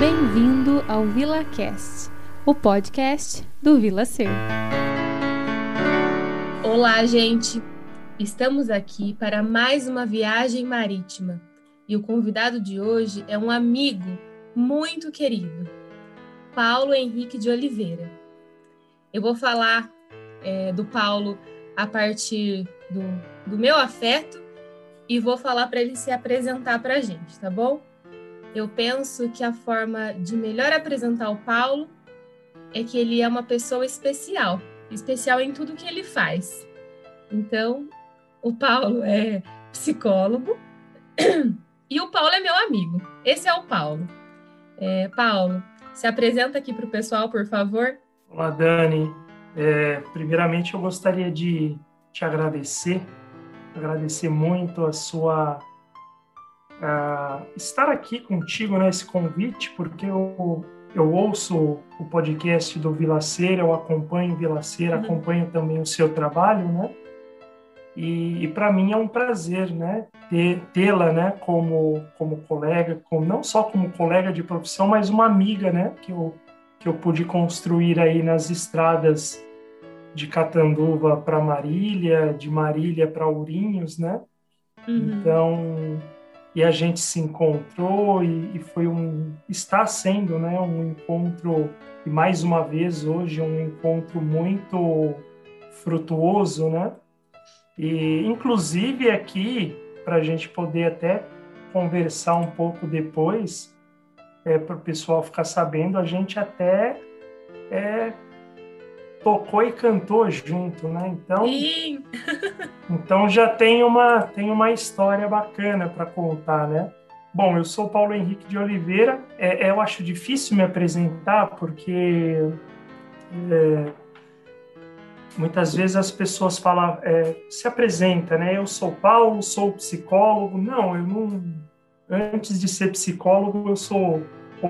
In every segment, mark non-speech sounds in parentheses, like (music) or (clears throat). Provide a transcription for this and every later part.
Bem-vindo ao VilaCast, o podcast do Vila Ser. Olá, gente! Estamos aqui para mais uma viagem marítima e o convidado de hoje é um amigo muito querido, Paulo Henrique de Oliveira. Eu vou falar é, do Paulo a partir do, do meu afeto e vou falar para ele se apresentar para a gente, tá bom? Eu penso que a forma de melhor apresentar o Paulo é que ele é uma pessoa especial, especial em tudo que ele faz. Então, o Paulo é psicólogo (clears throat) e o Paulo é meu amigo. Esse é o Paulo. É, Paulo, se apresenta aqui para o pessoal, por favor. Olá, Dani. É, primeiramente, eu gostaria de te agradecer, agradecer muito a sua uh, estar aqui contigo nesse convite, porque eu, eu ouço o podcast do Vilaceira, eu acompanho o Vilaceira, uhum. acompanho também o seu trabalho, né? E, e para mim é um prazer, né, tê-la, né, como como colega, como, não só como colega de profissão, mas uma amiga, né, que eu que eu pude construir aí nas estradas de Catanduva para Marília, de Marília para Ourinhos, né? Uhum. Então, e a gente se encontrou e, e, foi um, está sendo, né, um encontro e mais uma vez hoje um encontro muito frutuoso, né? E inclusive aqui para a gente poder até conversar um pouco depois, é, para o pessoal ficar sabendo, a gente até é, tocou e cantou junto, né? Então, Sim. então já tem uma tem uma história bacana para contar, né? Bom, eu sou Paulo Henrique de Oliveira. É, eu acho difícil me apresentar porque é, muitas vezes as pessoas falam, é, se apresenta, né? Eu sou Paulo, sou psicólogo. Não, eu não. Antes de ser psicólogo, eu sou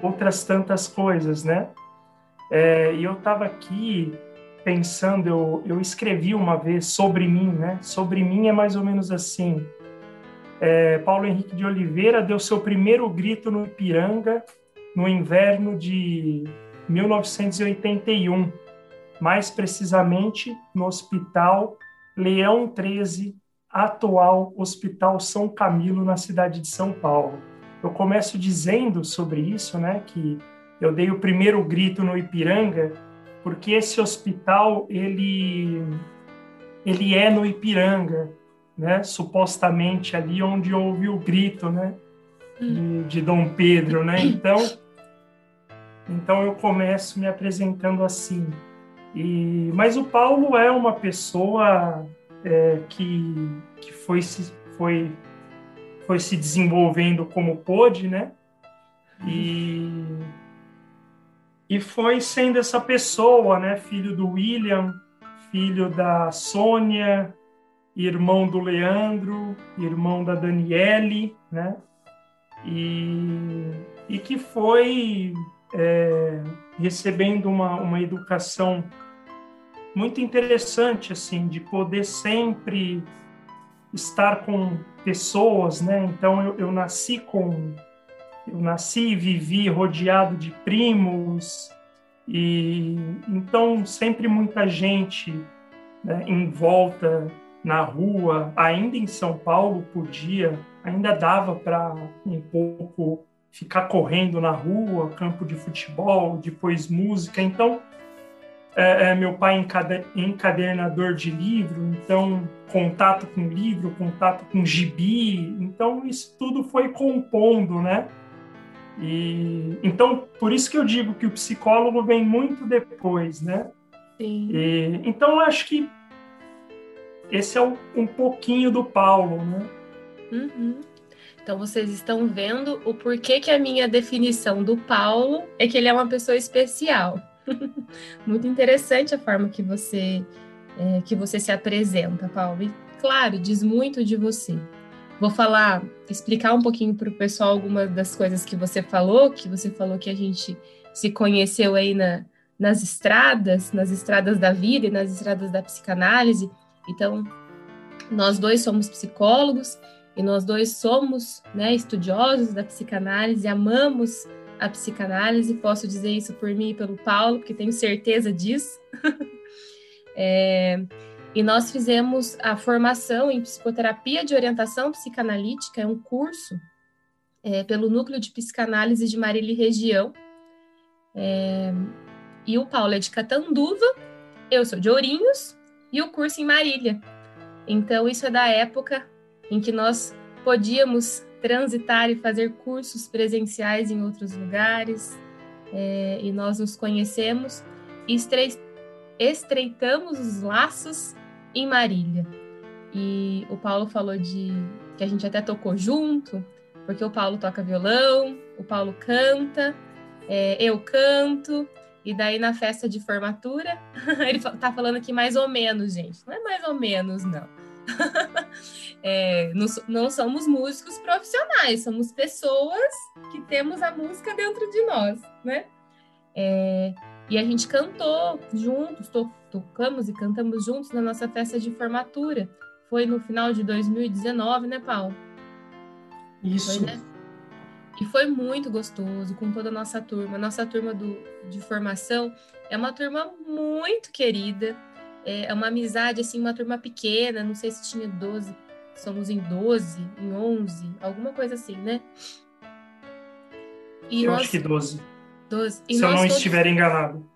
outras tantas coisas, né? É, e eu estava aqui pensando, eu, eu escrevi uma vez sobre mim, né? Sobre mim é mais ou menos assim. É, Paulo Henrique de Oliveira deu seu primeiro grito no Ipiranga no inverno de 1981 mais precisamente no Hospital Leão 13, atual Hospital São Camilo, na cidade de São Paulo. Eu começo dizendo sobre isso, né, que eu dei o primeiro grito no Ipiranga, porque esse hospital ele ele é no Ipiranga, né, supostamente ali onde houve o grito, né, de, de Dom Pedro, né? Então, então eu começo me apresentando assim. E, mas o Paulo é uma pessoa é, que, que foi, se, foi, foi se desenvolvendo como pôde, né? E, e foi sendo essa pessoa, né? Filho do William, filho da Sônia, irmão do Leandro, irmão da Daniele, né? E, e que foi é, recebendo uma, uma educação muito interessante assim de poder sempre estar com pessoas, né? Então eu, eu nasci com eu nasci e vivi rodeado de primos e então sempre muita gente né, em volta na rua, ainda em São Paulo podia, ainda dava para um pouco ficar correndo na rua, campo de futebol, depois música. Então é, é, meu pai encadernador de livro, então contato com livro, contato com gibi, então isso tudo foi compondo, né? E então por isso que eu digo que o psicólogo vem muito depois, né? Sim. E, então acho que esse é um, um pouquinho do Paulo, né? Uhum. Então vocês estão vendo o porquê que a minha definição do Paulo é que ele é uma pessoa especial. (laughs) Muito interessante a forma que você é, que você se apresenta, Paulo. E claro, diz muito de você. Vou falar, explicar um pouquinho para o pessoal algumas das coisas que você falou, que você falou que a gente se conheceu aí na, nas estradas, nas estradas da vida e nas estradas da psicanálise. Então, nós dois somos psicólogos e nós dois somos né, estudiosos da psicanálise, amamos a psicanálise, posso dizer isso por mim e pelo Paulo, porque tenho certeza disso. (laughs) é, e nós fizemos a formação em psicoterapia de orientação psicanalítica, é um curso é, pelo Núcleo de Psicanálise de Marília Região. É, e o Paulo é de Catanduva, eu sou de Ourinhos, e o curso em Marília. Então, isso é da época em que nós podíamos transitar e fazer cursos presenciais em outros lugares, é, e nós nos conhecemos e estreitamos os laços em Marília. E o Paulo falou de que a gente até tocou junto, porque o Paulo toca violão, o Paulo canta, é, eu canto, e daí na festa de formatura, (laughs) ele tá falando aqui mais ou menos, gente. Não é mais ou menos, não. (laughs) é, não, não, somos músicos profissionais, somos pessoas que temos a música dentro de nós, né? É, e a gente cantou juntos, to, tocamos e cantamos juntos na nossa festa de formatura. Foi no final de 2019, né, Paulo? Isso. Foi, né? E foi muito gostoso com toda a nossa turma. Nossa turma do, de formação é uma turma muito querida. É uma amizade, assim, uma turma pequena. Não sei se tinha 12, somos em 12, em 11, alguma coisa assim, né? E eu nós, acho que 12. 12. E se eu não todos, estiver enganado.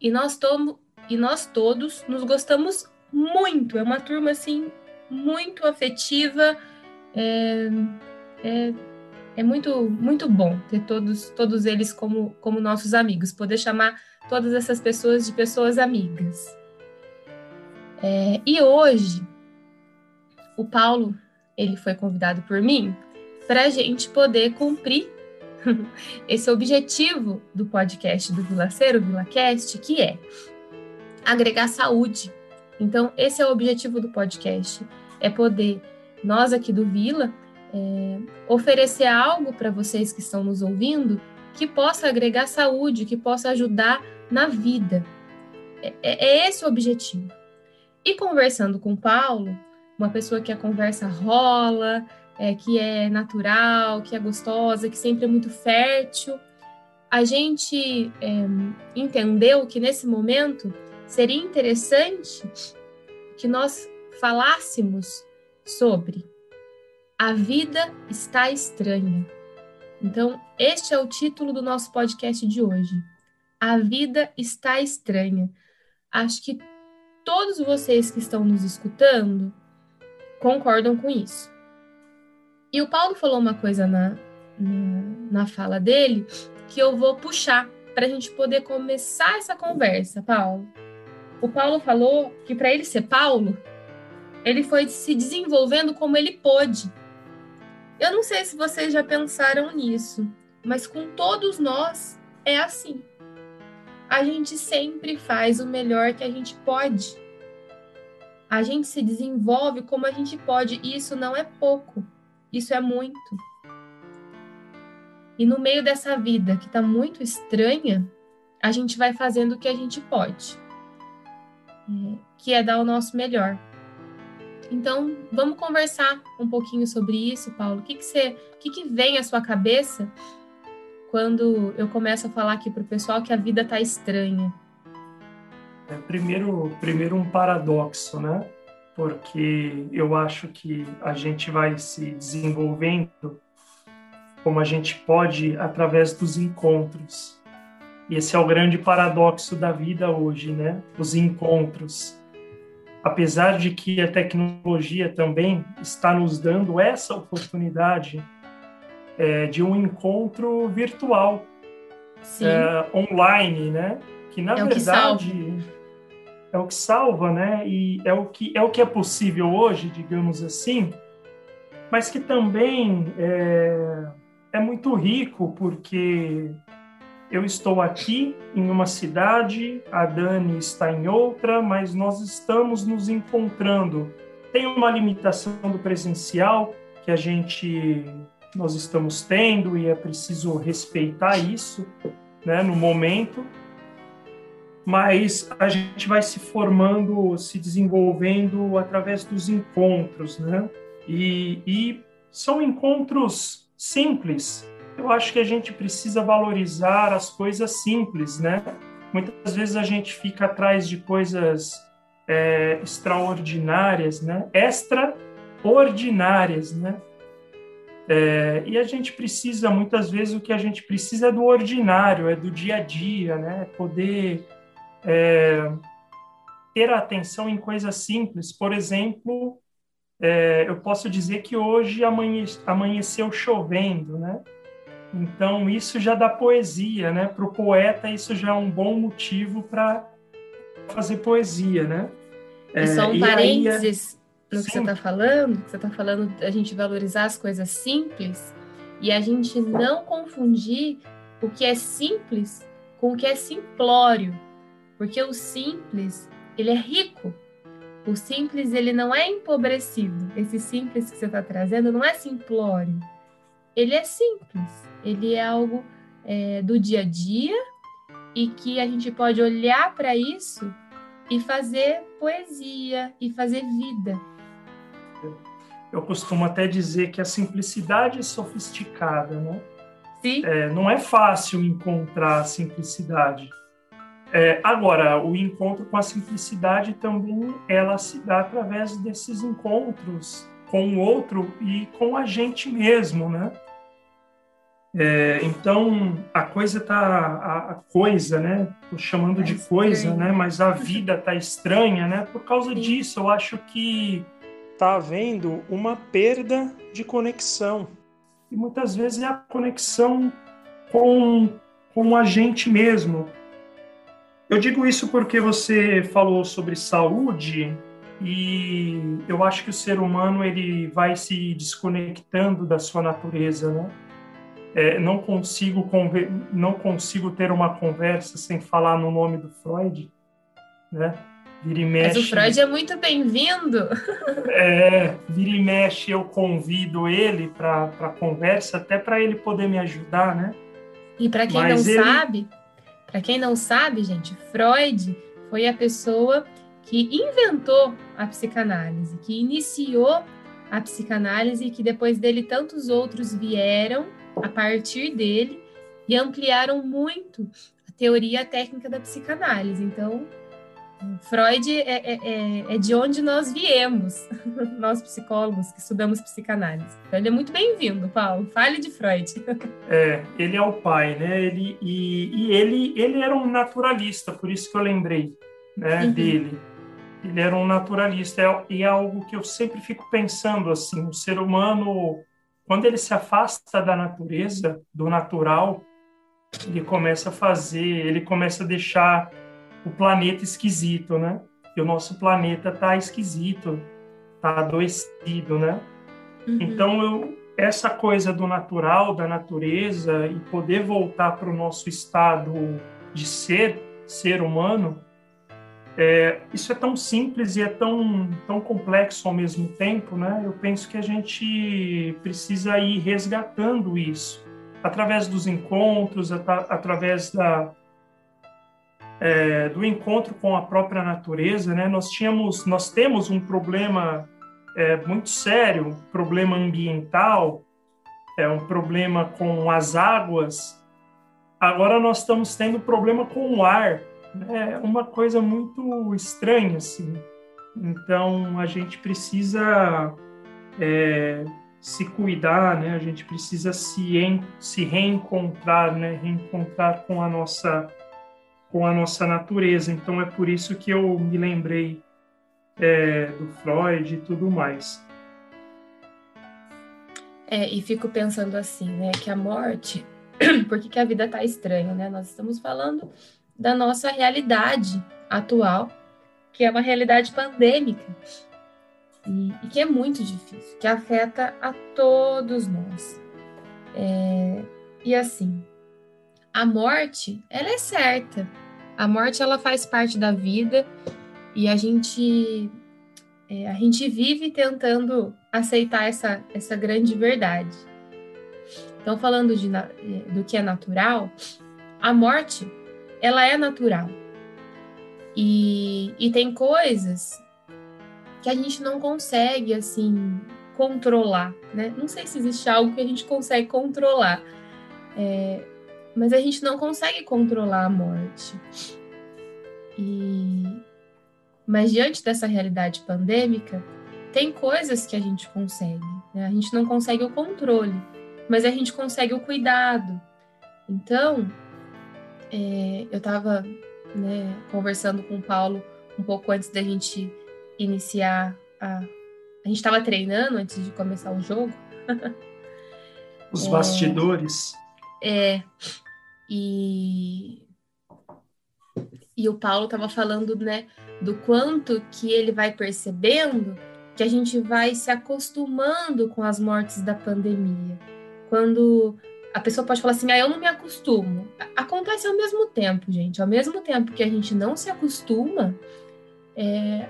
E nós, tomo, e nós todos nos gostamos muito. É uma turma, assim, muito afetiva. É, é, é muito muito bom ter todos todos eles como como nossos amigos, poder chamar todas essas pessoas de pessoas amigas. É, e hoje o Paulo ele foi convidado por mim para a gente poder cumprir (laughs) esse objetivo do podcast do Vilaceiro, VilaCast, que é agregar saúde. Então, esse é o objetivo do podcast, é poder nós aqui do Vila é, oferecer algo para vocês que estão nos ouvindo que possa agregar saúde, que possa ajudar na vida. É, é, é esse o objetivo. E conversando com Paulo, uma pessoa que a conversa rola, é, que é natural, que é gostosa, que sempre é muito fértil, a gente é, entendeu que nesse momento seria interessante que nós falássemos sobre a vida está estranha. Então, este é o título do nosso podcast de hoje. A vida está estranha. Acho que todos vocês que estão nos escutando concordam com isso. E o Paulo falou uma coisa na, na, fala dele que eu vou puxar para a gente poder começar essa conversa, Paulo. O Paulo falou que para ele ser Paulo, ele foi se desenvolvendo como ele pôde eu não sei se vocês já pensaram nisso, mas com todos nós é assim. A gente sempre faz o melhor que a gente pode. A gente se desenvolve como a gente pode, e isso não é pouco, isso é muito. E no meio dessa vida que está muito estranha, a gente vai fazendo o que a gente pode, é, que é dar o nosso melhor. Então, vamos conversar um pouquinho sobre isso, Paulo. O que, que, você, o que, que vem à sua cabeça quando eu começo a falar aqui para o pessoal que a vida está estranha? É, primeiro, primeiro um paradoxo, né? Porque eu acho que a gente vai se desenvolvendo como a gente pode através dos encontros. E esse é o grande paradoxo da vida hoje, né? Os encontros apesar de que a tecnologia também está nos dando essa oportunidade é, de um encontro virtual, é, online, né? Que na é verdade é o que salva, né? E é o que é o que é possível hoje, digamos assim, mas que também é, é muito rico porque eu estou aqui em uma cidade, a Dani está em outra, mas nós estamos nos encontrando. Tem uma limitação do presencial que a gente nós estamos tendo e é preciso respeitar isso, né, no momento. Mas a gente vai se formando, se desenvolvendo através dos encontros, né? E, e são encontros simples, eu acho que a gente precisa valorizar as coisas simples, né? Muitas vezes a gente fica atrás de coisas é, extraordinárias, né? Extraordinárias, né? É, e a gente precisa, muitas vezes, o que a gente precisa é do ordinário, é do dia a dia, né? Poder é, ter atenção em coisas simples. Por exemplo, é, eu posso dizer que hoje amanhe, amanheceu chovendo, né? Então, isso já dá poesia, né? Para o poeta, isso já é um bom motivo para fazer poesia, né? E só um é, parênteses aí, no que você está falando, que você está falando a gente valorizar as coisas simples e a gente não confundir o que é simples com o que é simplório, porque o simples, ele é rico, o simples, ele não é empobrecido. Esse simples que você está trazendo não é simplório. Ele é simples. Ele é algo é, do dia a dia e que a gente pode olhar para isso e fazer poesia e fazer vida. Eu costumo até dizer que a simplicidade é sofisticada, né? Sim. É, não é fácil encontrar a simplicidade é, agora, o encontro com a simplicidade também ela se dá através desses encontros com o outro e com a gente mesmo, né? É, então a coisa tá a, a coisa, né? Tô chamando é de coisa, né? Mas a vida tá estranha, né? Por causa Sim. disso, eu acho que tá havendo uma perda de conexão e muitas vezes é a conexão com com a gente mesmo, eu digo isso porque você falou sobre saúde e eu acho que o ser humano ele vai se desconectando da sua natureza, né? É, não consigo não consigo ter uma conversa sem falar no nome do Freud, né? Vira e mexe. Mas o Freud é muito bem-vindo. (laughs) É, vira e mexe eu convido ele para conversa até para ele poder me ajudar, né? E para quem Mas não ele... sabe, para quem não sabe, gente, Freud foi a pessoa que inventou a psicanálise, que iniciou a psicanálise e que depois dele tantos outros vieram a partir dele e ampliaram muito a teoria técnica da psicanálise. Então, Freud é, é, é, é, de onde nós viemos, (laughs) nós psicólogos que estudamos psicanálise. Então ele é muito bem-vindo, Paulo. Fale de Freud. (laughs) É, ele é o pai, né? Ele, e, e ele, ele era um naturalista, por isso que eu lembrei né, uhum. dele. Ele era um naturalista é, e é algo que eu sempre fico pensando assim, o ser humano, quando ele se afasta da natureza, do natural, ele começa a fazer, ele começa a deixar o planeta esquisito, né? E o nosso planeta tá esquisito, tá adoecido, né? Uhum. Então, eu, essa coisa do natural, da natureza e poder voltar para o nosso estado de ser, ser humano, é, isso é tão simples e é tão, tão complexo ao mesmo tempo, né? Eu penso que a gente precisa ir resgatando isso através dos encontros, at através da, é, do encontro com a própria natureza, né? Nós tínhamos, nós temos um problema é, muito sério, problema ambiental, é um problema com as águas. Agora nós estamos tendo problema com o ar, é uma coisa muito estranha assim. Então a gente precisa é, se cuidar, né? A gente precisa se, se reencontrar, né? Reencontrar com a nossa com a nossa natureza. Então é por isso que eu me lembrei é, do Freud e tudo mais. É, e fico pensando assim, né, que a morte, (clears throat) por que, que a vida tá estranha, né? Nós estamos falando da nossa realidade atual, que é uma realidade pandêmica e, e que é muito difícil, que afeta a todos nós. É, e assim, a morte, ela é certa, a morte ela faz parte da vida e a gente é, a gente vive tentando aceitar essa, essa grande verdade. Então, falando de, do que é natural, a morte ela é natural. E, e tem coisas que a gente não consegue assim controlar, né? Não sei se existe algo que a gente consegue controlar, É, mas a gente não consegue controlar a morte. E, mas diante dessa realidade pandêmica, tem coisas que a gente consegue. Né? A gente não consegue o controle, mas a gente consegue o cuidado. Então, é, eu estava né, conversando com o Paulo um pouco antes da gente iniciar a. A gente estava treinando antes de começar o jogo. Os bastidores. (laughs) É. E e o Paulo estava falando, né, do quanto que ele vai percebendo que a gente vai se acostumando com as mortes da pandemia. Quando a pessoa pode falar assim, ah, eu não me acostumo. Acontece ao mesmo tempo, gente. Ao mesmo tempo que a gente não se acostuma, é,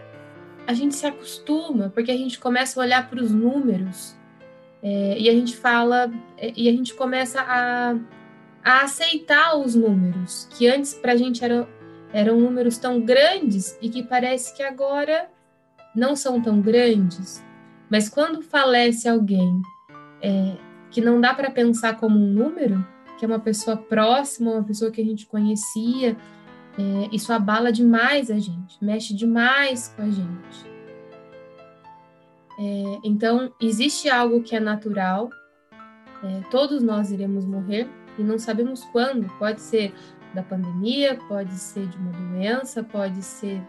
a gente se acostuma, porque a gente começa a olhar para os números é, e a gente fala, é, e a gente começa a, a aceitar os números, que antes para a gente era, eram números tão grandes e que parece que agora não são tão grandes. Mas quando falece alguém é, que não dá para pensar como um número, que é uma pessoa próxima, uma pessoa que a gente conhecia, é, isso abala demais a gente, mexe demais com a gente. É, então, existe algo que é natural, é, todos nós iremos morrer e não sabemos quando. Pode ser da pandemia, pode ser de uma doença, pode ser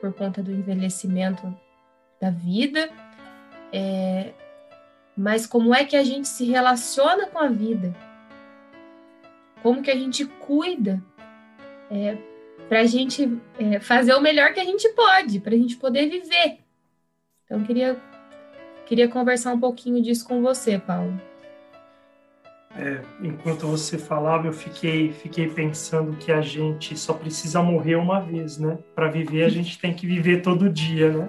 por conta do envelhecimento da vida. É, mas como é que a gente se relaciona com a vida? Como que a gente cuida é, para a gente é, fazer o melhor que a gente pode, para a gente poder viver. Então, queria, queria conversar um pouquinho disso com você, Paulo. É, enquanto você falava, eu fiquei, fiquei pensando que a gente só precisa morrer uma vez, né? Para viver, a (laughs) gente tem que viver todo dia, né?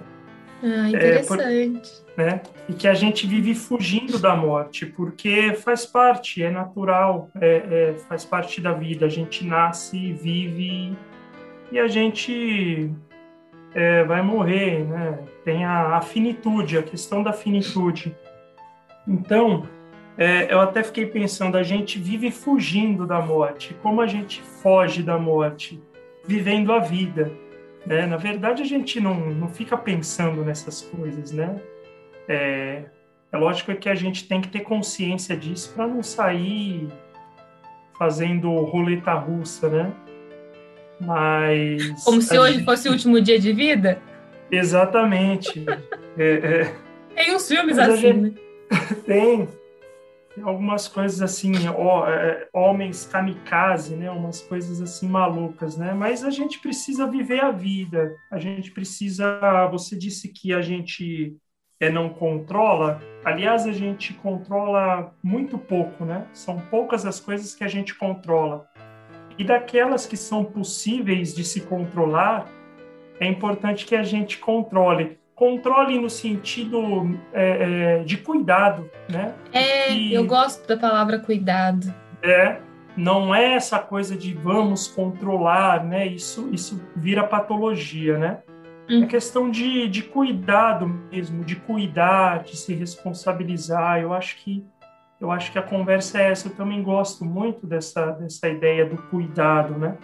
Ah, interessante. É, por, né? E que a gente vive fugindo da morte, porque faz parte, é natural, é, é, faz parte da vida. A gente nasce, vive e a gente é, vai morrer, né? Tem a, a, finitude, a questão da finitude. Então, é, eu até fiquei pensando, a gente vive fugindo da morte. Como a gente foge da morte? Vivendo a vida. Né? Na verdade, a gente não, não fica pensando nessas coisas, né? É, é lógico que a gente tem que ter consciência disso para não sair fazendo roleta russa, né? Mas. Como se hoje gente... fosse o último dia de vida? Exatamente. é, é... Tem uns filmes Mas assim, gente... né? Tem. Tem algumas coisas assim, ó, é, homens kamikaze, né? Umas coisas assim malucas, né? Mas a gente precisa viver a vida. A gente precisa. Você disse que a gente é, não controla. Aliás, a gente controla muito pouco, né? São poucas as coisas que a gente controla. E daquelas que são possíveis de se controlar, é importante que a gente controle. Controle no sentido é, é, de cuidado, né? É, e, eu gosto da palavra cuidado. É, não é essa coisa de vamos controlar, né? Isso, isso vira patologia, né? Hum. É questão de, de cuidado mesmo, de cuidar, de se responsabilizar. Eu acho que eu acho que a conversa é essa. Eu também gosto muito dessa, dessa ideia do cuidado, né?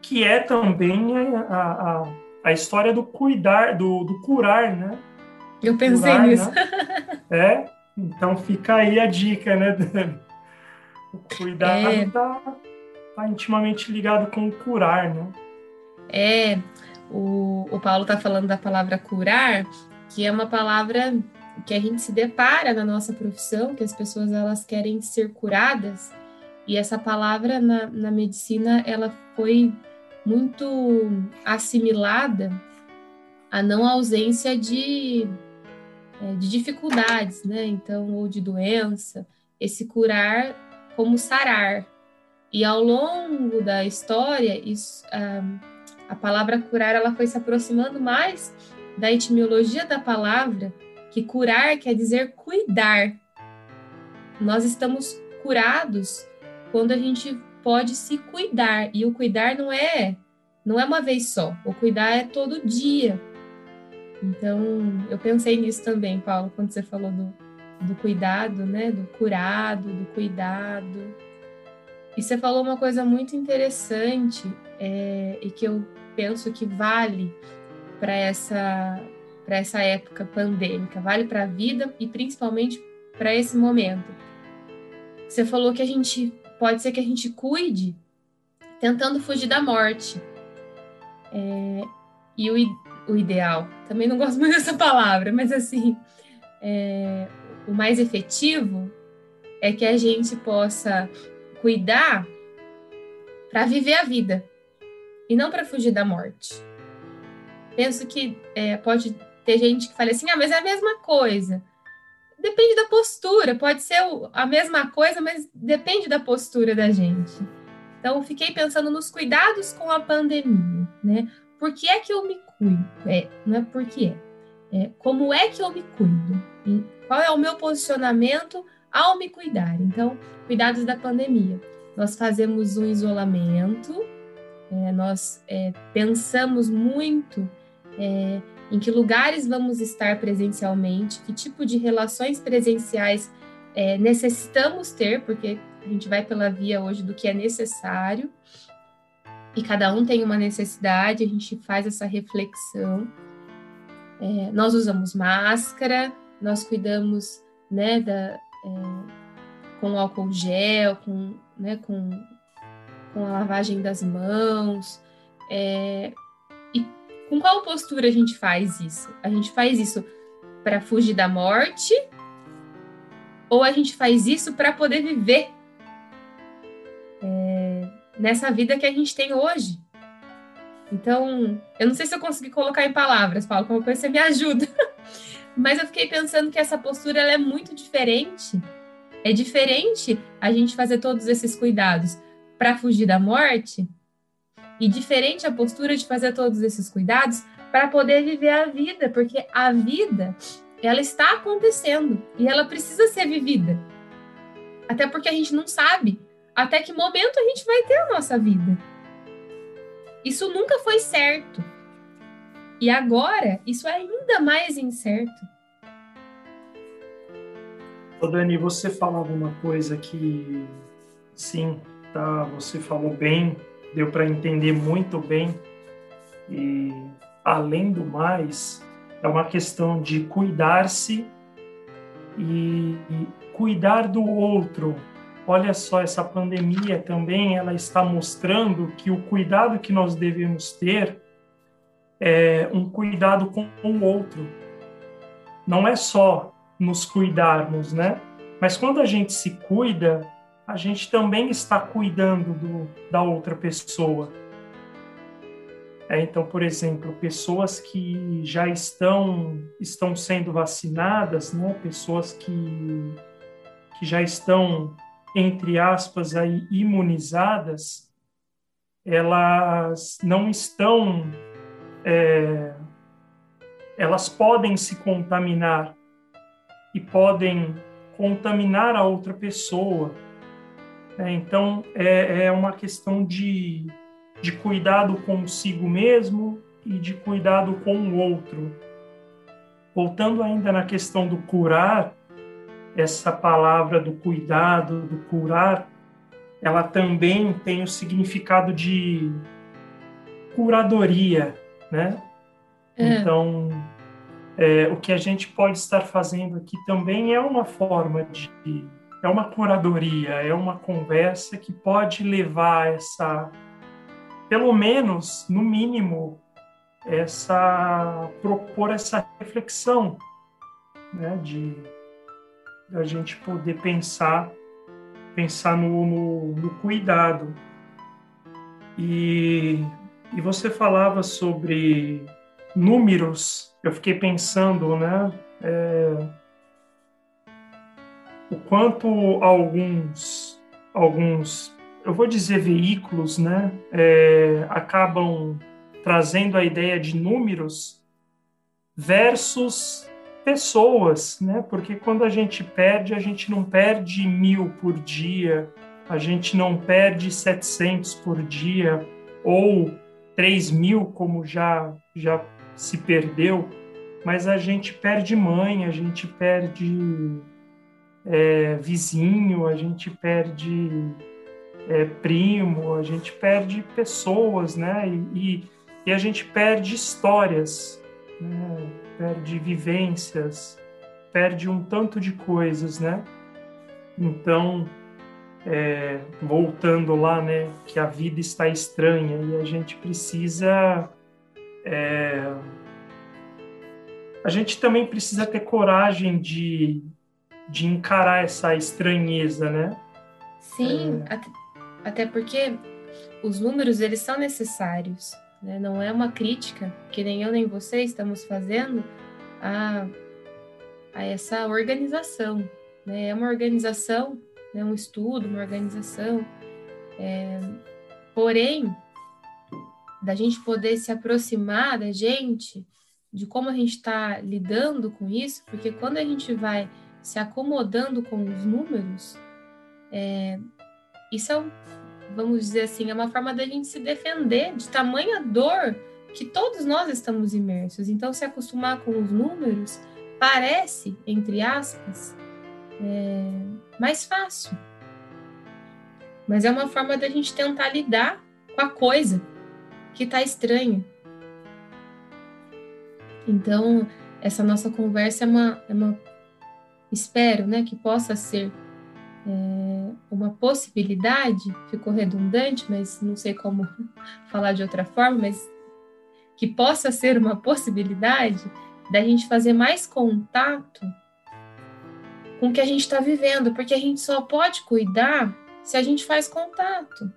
Que é também a, a, a história do cuidar, do, do curar, né? Eu pensei curar, nisso. Né? É, então fica aí a dica, né, O cuidado está é. Tá, tá intimamente ligado com o curar, né? É, o, o Paulo está falando da palavra curar, que é uma palavra que a gente se depara na nossa profissão, que as pessoas elas querem ser curadas, e essa palavra na, na medicina ela foi muito assimilada à não ausência de, é, de dificuldades, né? Então, ou de doença, esse curar como sarar. E ao longo da história, isso, a, a palavra curar ela foi se aproximando mais da etimologia da palavra que curar quer dizer cuidar. Nós estamos curados quando a gente pode se cuidar e o cuidar não é não é uma vez só, o cuidar é todo dia. Então, eu pensei nisso também, Paulo, quando você falou do, do cuidado, né, do curado, do cuidado. E você falou uma coisa muito interessante é, e que eu penso que vale para essa para essa época pandêmica, vale para a vida e principalmente para esse momento. Você falou que a gente pode ser que a gente cuide tentando fugir da morte. É, e o, o ideal, também não gosto (laughs) muito dessa palavra, mas assim, é, o mais efetivo é que a gente possa cuidar para viver a vida e não para fugir da morte. Penso que é, pode ter gente que fala assim, ah, mas é a mesma coisa. Depende da postura, pode ser a mesma coisa, mas depende da postura da gente. Então, fiquei pensando nos cuidados com a pandemia, né? Por que é que eu me cuido? É, não é por que é. é. Como é que eu me cuido? Qual é o meu posicionamento ao me cuidar. Então, cuidados da pandemia. Nós fazemos um isolamento, é, nós é, pensamos muito é, em que lugares vamos estar presencialmente, que tipo de relações presenciais é, necessitamos ter, porque a gente vai pela via hoje do que é necessário, e cada um tem uma necessidade, a gente faz essa reflexão. É, nós usamos máscara, nós cuidamos né, da, é, com álcool gel, com, né, com, com a lavagem das mãos. É, com qual postura a gente faz isso? A gente faz isso para fugir da morte ou a gente faz isso para poder viver é, nessa vida que a gente tem hoje? Então, eu não sei se eu consegui colocar em palavras, Paulo, como coisa você me (laughs) ajuda. Mas eu fiquei pensando que essa postura é muito diferente. É diferente a gente fazer todos esses cuidados para fugir da morte e diferente a postura de fazer todos esses cuidados para poder viver a vida, porque a vida ela está acontecendo e ela precisa ser vivida. Até porque a gente não sabe até que momento a gente vai ter a nossa vida. Isso nunca foi certo. E agora, isso é ainda mais incerto. Ô Dani, você falava uma coisa que, sim, tá, você falou bem, deu para entender muito bem. E, além do mais, é uma questão de cuidar-se e, e cuidar do outro. Olha só, essa pandemia também ela está mostrando que o cuidado que nós devemos ter é, um cuidado com o outro. Não é só nos cuidarmos, né? Mas quando a gente se cuida, a gente também está cuidando do, da outra pessoa. É, então, por exemplo, pessoas que já estão, estão sendo vacinadas, né? pessoas que, que já estão, entre aspas, aí, imunizadas, elas não estão é, elas podem se contaminar e podem contaminar a outra pessoa. É, então, é, é uma questão de, de cuidado consigo mesmo e de cuidado com o outro. Voltando ainda na questão do curar, essa palavra do cuidado, do curar, ela também tem o significado de curadoria, né? É. Então, é, o que a gente pode estar fazendo aqui também é uma forma de é uma curadoria, é uma conversa que pode levar essa, pelo menos, no mínimo, essa propor essa reflexão, né, de a gente poder pensar pensar no, no, no cuidado e e você falava sobre números, eu fiquei pensando, né? É, o quanto alguns, alguns, eu vou dizer veículos, né? É, acabam trazendo a ideia de números versus pessoas, né? Porque quando a gente perde, a gente não perde mil por dia, a gente não perde 700 por dia, ou 3 mil, como já, já se perdeu, mas a gente perde mãe, a gente perde é, vizinho, a gente perde é, primo, a gente perde pessoas, né? E, e, a gente perde histórias, né? perde vivências, perde um tanto de coisas, né? Então, é, voltando lá, né, que a vida está estranha e a gente precisa. É, a gente também precisa ter coragem de, de encarar essa estranheza, né? Sim, é... até, até porque os números eles são necessários, né? Não é uma crítica que nem eu nem você estamos fazendo a, a essa organização, né? É uma organização né, um estudo, uma organização. É, porém, da gente poder se aproximar da gente, de como a gente está lidando com isso, porque quando a gente vai se acomodando com os números, é, isso é, vamos dizer assim, é uma forma da gente se defender de tamanha dor que todos nós estamos imersos. Então, se acostumar com os números parece, entre aspas, é, mais fácil. Mas é uma forma da gente tentar lidar com a coisa que está estranha. Então, essa nossa conversa é uma, é uma espero, né, que possa ser é, uma possibilidade, ficou redundante, mas não sei como (laughs) falar de outra forma, mas que possa ser uma possibilidade da gente fazer mais contato com o que a gente está vivendo, porque a gente só pode cuidar se a gente faz contato.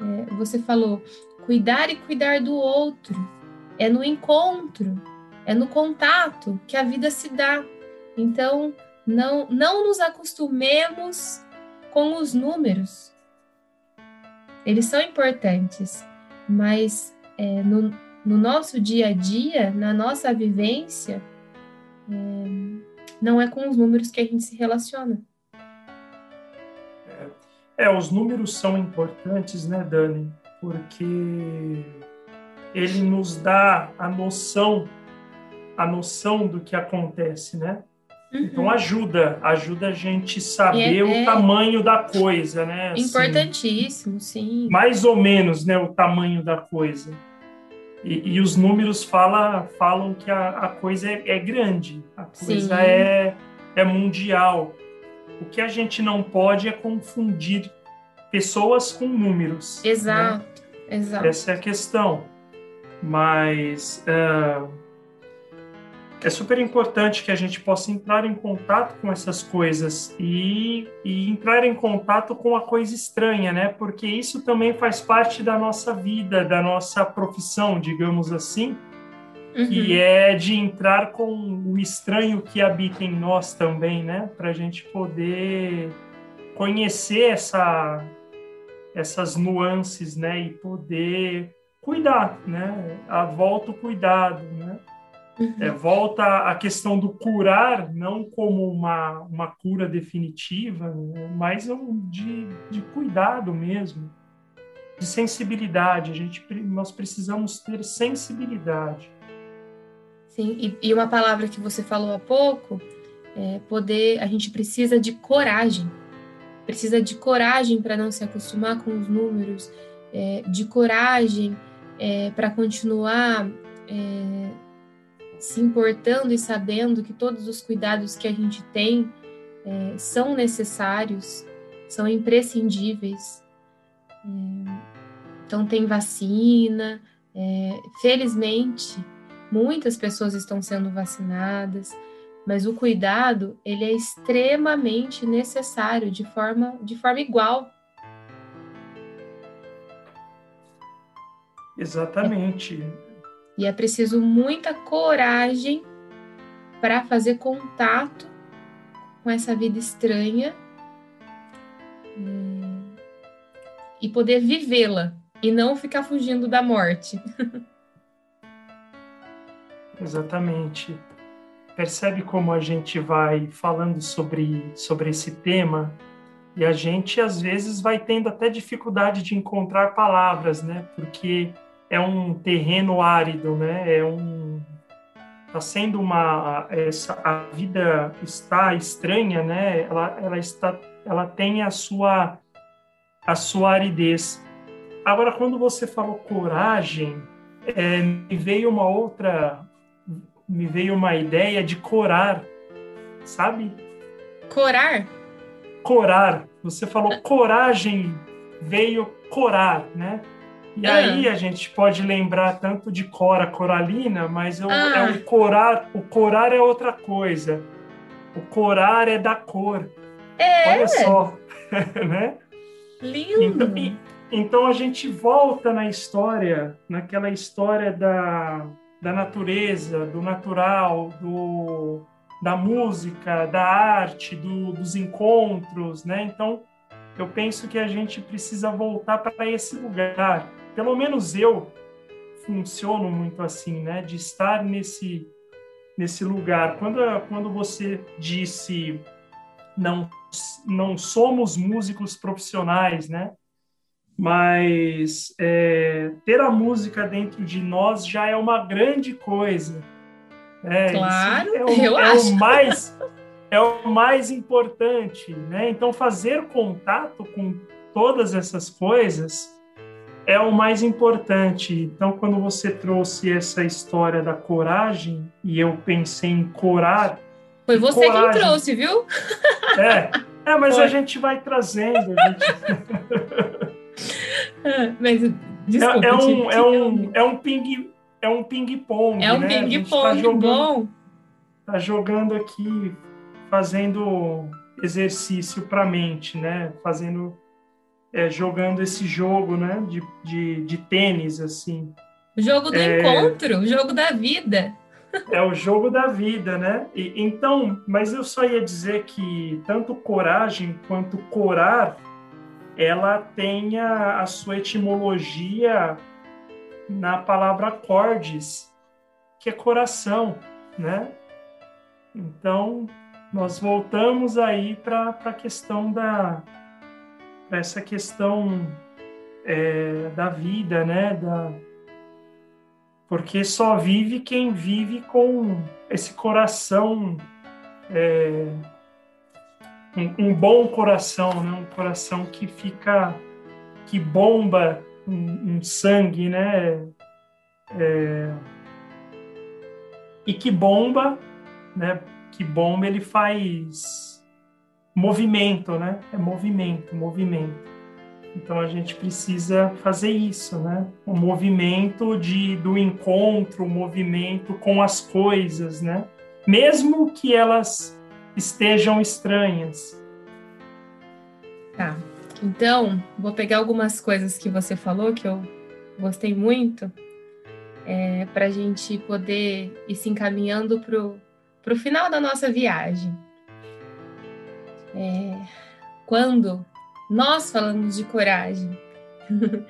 É, você falou cuidar e cuidar do outro. É no encontro, é no contato que a vida se dá. Então, não, não nos acostumemos com os números. Eles são importantes, mas é, no, no nosso dia a dia, na nossa vivência, é, não é com os números que a gente se relaciona. É, é os números são importantes, né, Dani? Porque ele nos dá a noção, a noção do que acontece, né? Uhum. Então ajuda, ajuda a gente saber é, o é tamanho da coisa, né? Assim, importantíssimo, sim. Mais ou menos, né, o tamanho da coisa. E, e os números fala, falam que a, a coisa é, é, grande, a coisa é, é mundial. O que a gente não pode é confundir pessoas com números. Né? Exato, né? exato. Essa é a questão. Mas uh, é super importante que a gente possa entrar em contato com essas coisas e, e, entrar em contato com a coisa estranha, né? Porque isso também faz parte da nossa vida, da nossa profissão, digamos assim, uhum. que é de entrar com o estranho que habita em nós também, né? Para a gente poder conhecer essa, essas nuances, né? E poder cuidar, né? A volta o cuidado, né? Uhum. É, volta a questão do curar, não como uma, uma cura definitiva, né? mas de, de cuidado mesmo, de sensibilidade. A gente, nós precisamos ter sensibilidade. Sim, e, e uma palavra que você falou há pouco, é poder, a gente precisa de coragem. Precisa de coragem para não se acostumar com os números, é, de coragem é, para continuar é, se importando e sabendo que todos os cuidados que a gente tem é, são necessários, são imprescindíveis. É, então, tem vacina, é, felizmente, muitas pessoas estão sendo vacinadas, mas o cuidado ele é extremamente necessário de forma, de forma igual. Exatamente. E é preciso muita coragem para fazer contato com essa vida estranha hum, e poder vivê-la e não ficar fugindo da morte. (laughs) Exatamente. Percebe como a gente vai falando sobre, sobre esse tema e a gente às vezes vai tendo até dificuldade de encontrar palavras, né? Porque é um terreno árido, né? É um está sendo uma essa a vida está estranha, né? Ela ela está ela tem a sua a sua aridez. Agora, quando você falou coragem, é, me veio uma outra, me veio uma ideia de corar, sabe? Corar? Corar. Você falou coragem, veio corar, né? E ah. aí a gente pode lembrar tanto de Cora Coralina, mas eu, ah. é o corar, o corar é outra coisa. O corar é da cor. É. Olha só, (laughs) né? Lindo. Então, e, então a gente volta na história, naquela história da, da natureza, do natural, do, da música, da arte, do, dos encontros, né? Então eu penso que a gente precisa voltar para esse lugar. Pelo menos eu funciono muito assim, né? De estar nesse nesse lugar. Quando quando você disse não não somos músicos profissionais, né? Mas é, ter a música dentro de nós já é uma grande coisa. É, claro, é o, eu é acho. o mais é o mais importante, né? Então fazer contato com todas essas coisas é o mais importante. Então quando você trouxe essa história da coragem e eu pensei em corar, foi você coragem, quem trouxe, viu? É, é mas Foi. a gente vai trazendo. (laughs) Gente... Mas, desculpa, é, é um, é, um, é um ping é um ping-pong. É um né? ping-pong tá jogando, bom. Tá jogando aqui, fazendo exercício para a mente, né? Fazendo, é, jogando esse jogo, né? De, de, de tênis, assim. O jogo do é, encontro, o jogo da vida. É o jogo da vida, né? E, então, mas eu só ia dizer que tanto coragem quanto corar ela tenha a sua etimologia na palavra cordes, que é coração, né? Então, nós voltamos aí para a questão da pra essa questão é, da vida, né? Da, porque só vive quem vive com esse coração é, um, um, bom coração, né? Um coração que fica, que bomba um, um sangue, né? É, e que bomba, né? Que bomba ele faz movimento, né? É movimento, movimento. Então a gente precisa fazer isso, né? O movimento de do encontro, o movimento com as coisas, né? Mesmo que elas estejam estranhas. Tá. Então, vou pegar algumas coisas que você falou que eu gostei muito, é, para a gente poder ir se encaminhando para o final da nossa viagem. É, quando nós falamos de coragem (laughs)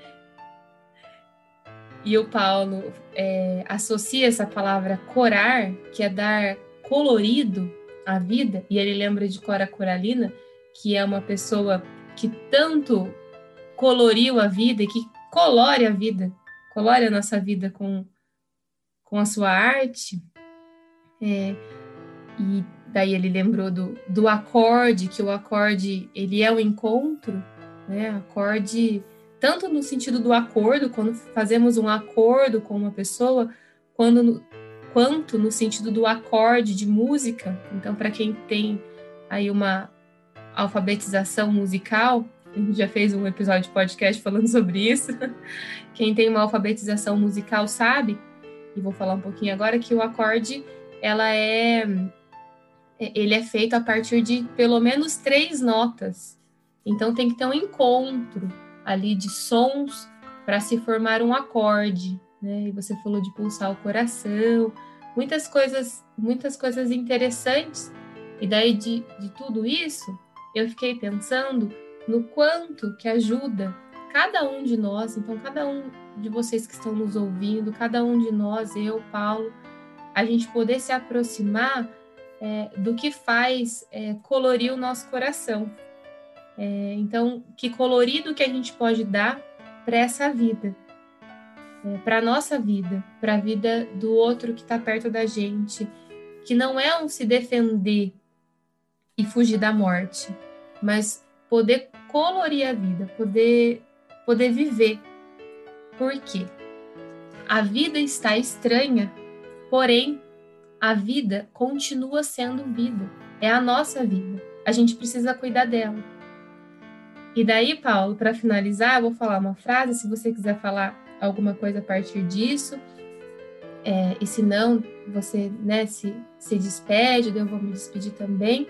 e o Paulo é, associa essa palavra corar, que é dar colorido a vida, e ele lembra de Cora Coralina, que é uma pessoa que tanto coloriu a vida e que colore a vida, colore a nossa vida com, com a sua arte. É, e daí ele lembrou do, do acorde, que o acorde ele é o encontro, né? Acorde tanto no sentido do acordo, quando fazemos um acordo com uma pessoa, quando quanto no sentido do acorde de música. Então, para quem tem aí uma alfabetização musical, a gente já fez um episódio de podcast falando (laughs) sobre isso. Quem tem uma alfabetização musical sabe, e vou falar um pouquinho agora que o acorde ela é ele é feito a partir de pelo menos três notas. Então tem que ter um encontro ali de sons para se formar um acorde né? E você falou de pulsar o coração, muitas coisas, muitas coisas interessantes. E daí de, de tudo isso, eu fiquei pensando no quanto que ajuda cada um de nós, então cada um de vocês que estão nos ouvindo, cada um de nós, eu, Paulo, a gente poder se aproximar é, do que faz é, colorir o nosso coração. É, então, que colorido que a gente pode dar para essa vida é, para a nossa vida, para a vida do outro que está perto da gente, que não é um se defender e fugir da morte, mas poder colorir a vida, poder, poder viver. Por quê? A vida está estranha, porém, a vida continua sendo vida. É a nossa vida. A gente precisa cuidar dela. E daí, Paulo, para finalizar, eu vou falar uma frase. Se você quiser falar alguma coisa a partir disso, é, e se não, você né, se, se despede, eu vou me despedir também.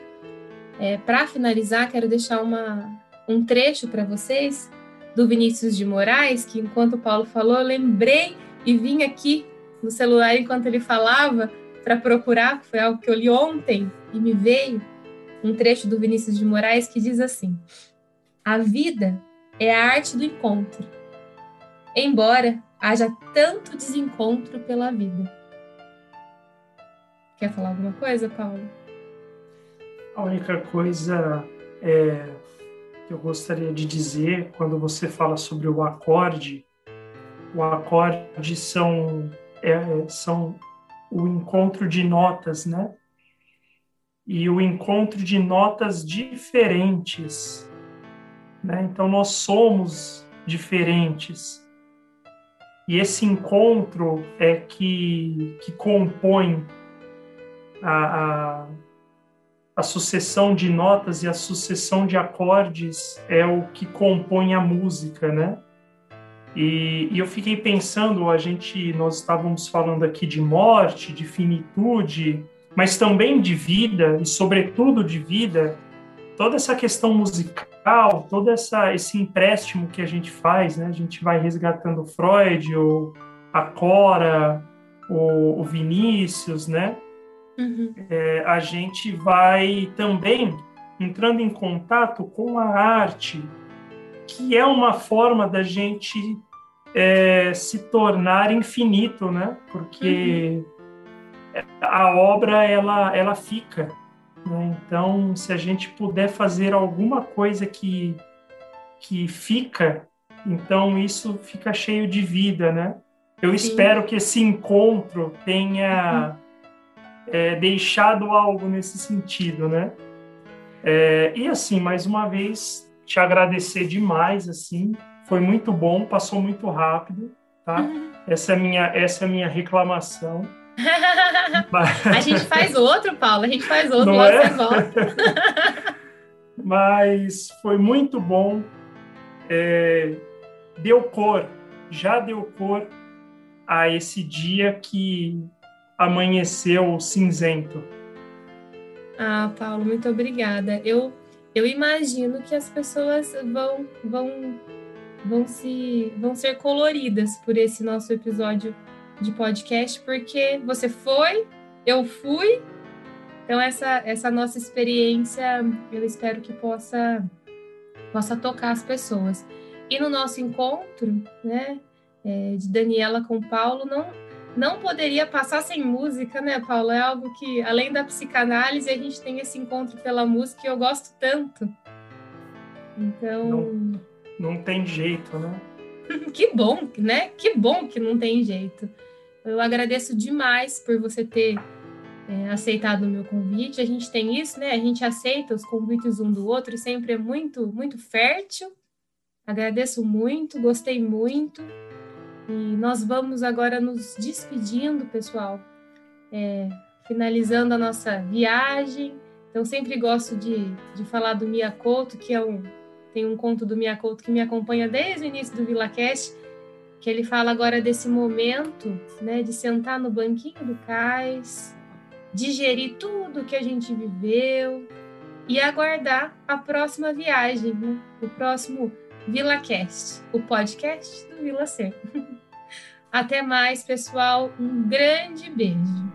É, para finalizar, quero deixar uma, um trecho para vocês do Vinícius de Moraes, que enquanto o Paulo falou, eu lembrei e vim aqui no celular enquanto ele falava para procurar, foi algo que eu li ontem e me veio um trecho do Vinícius de Moraes que diz assim: A vida é a arte do encontro. Embora haja tanto desencontro pela vida. Quer falar alguma coisa, Paulo? A única coisa é, que eu gostaria de dizer quando você fala sobre o acorde, o acorde são, é, são o encontro de notas, né? E o encontro de notas diferentes. Né? Então, nós somos diferentes. E esse encontro é que, que compõe a, a, a sucessão de notas e a sucessão de acordes é o que compõe a música, né? E, e, eu fiquei pensando, a gente, nós estávamos falando aqui de morte, de finitude, mas também de vida e sobretudo de vida. Toda essa questão musical, todo essa esse empréstimo que a gente faz, né? A gente vai resgatando Freud, o, a Cora, o, o Vinícius, né? Uhum. É, a gente vai também entrando em contato com a arte, que é uma forma da gente é, se tornar infinito, né? Porque uhum. a obra ela ela fica. Né? Então, se a gente puder fazer alguma coisa que que fica, então isso fica cheio de vida, né? Eu Sim. espero que esse encontro tenha uhum. é, deixado algo nesse sentido, né? É, e assim, mais uma vez, te agradecer demais, assim. Foi muito bom, passou muito rápido, tá? Uhum. (laughs) Essa é a minha, essa é minha reclamação. (laughs) a gente faz outro, Paulo, a gente faz outro, Não é? (laughs) Mas foi muito bom. É, deu cor, já deu cor a esse dia que amanheceu cinzento. Ah, Paulo, muito obrigada. Eu eu imagino que as pessoas vão vão vão se vão ser coloridas por esse nosso episódio de podcast, porque você foi, eu fui. Então essa essa nossa experiência, eu espero que possa possa tocar as pessoas. E no nosso encontro, né, é, de Daniela com Paulo, não não poderia passar sem música, né, Paulo? É algo que, além da psicanálise, a gente tem esse encontro pela música e eu gosto tanto. Então. Não, não tem jeito, né? (laughs) que bom, né? Que bom que não tem jeito. Eu agradeço demais por você ter é, aceitado o meu convite. A gente tem isso, né? A gente aceita os convites um do outro sempre é muito, muito fértil. Agradeço muito, gostei muito. E nós vamos agora nos despedindo, pessoal, é, finalizando a nossa viagem. Então, sempre gosto de, de falar do Miyakoto, que é um, tem um conto do Miyakoto que me acompanha desde o início do VilaCast, que ele fala agora desse momento, né, de sentar no banquinho do cais, digerir tudo que a gente viveu e aguardar a próxima viagem, né, o próximo VilaCast, o podcast do Vila Ser. (laughs) Até mais, pessoal. Um grande beijo.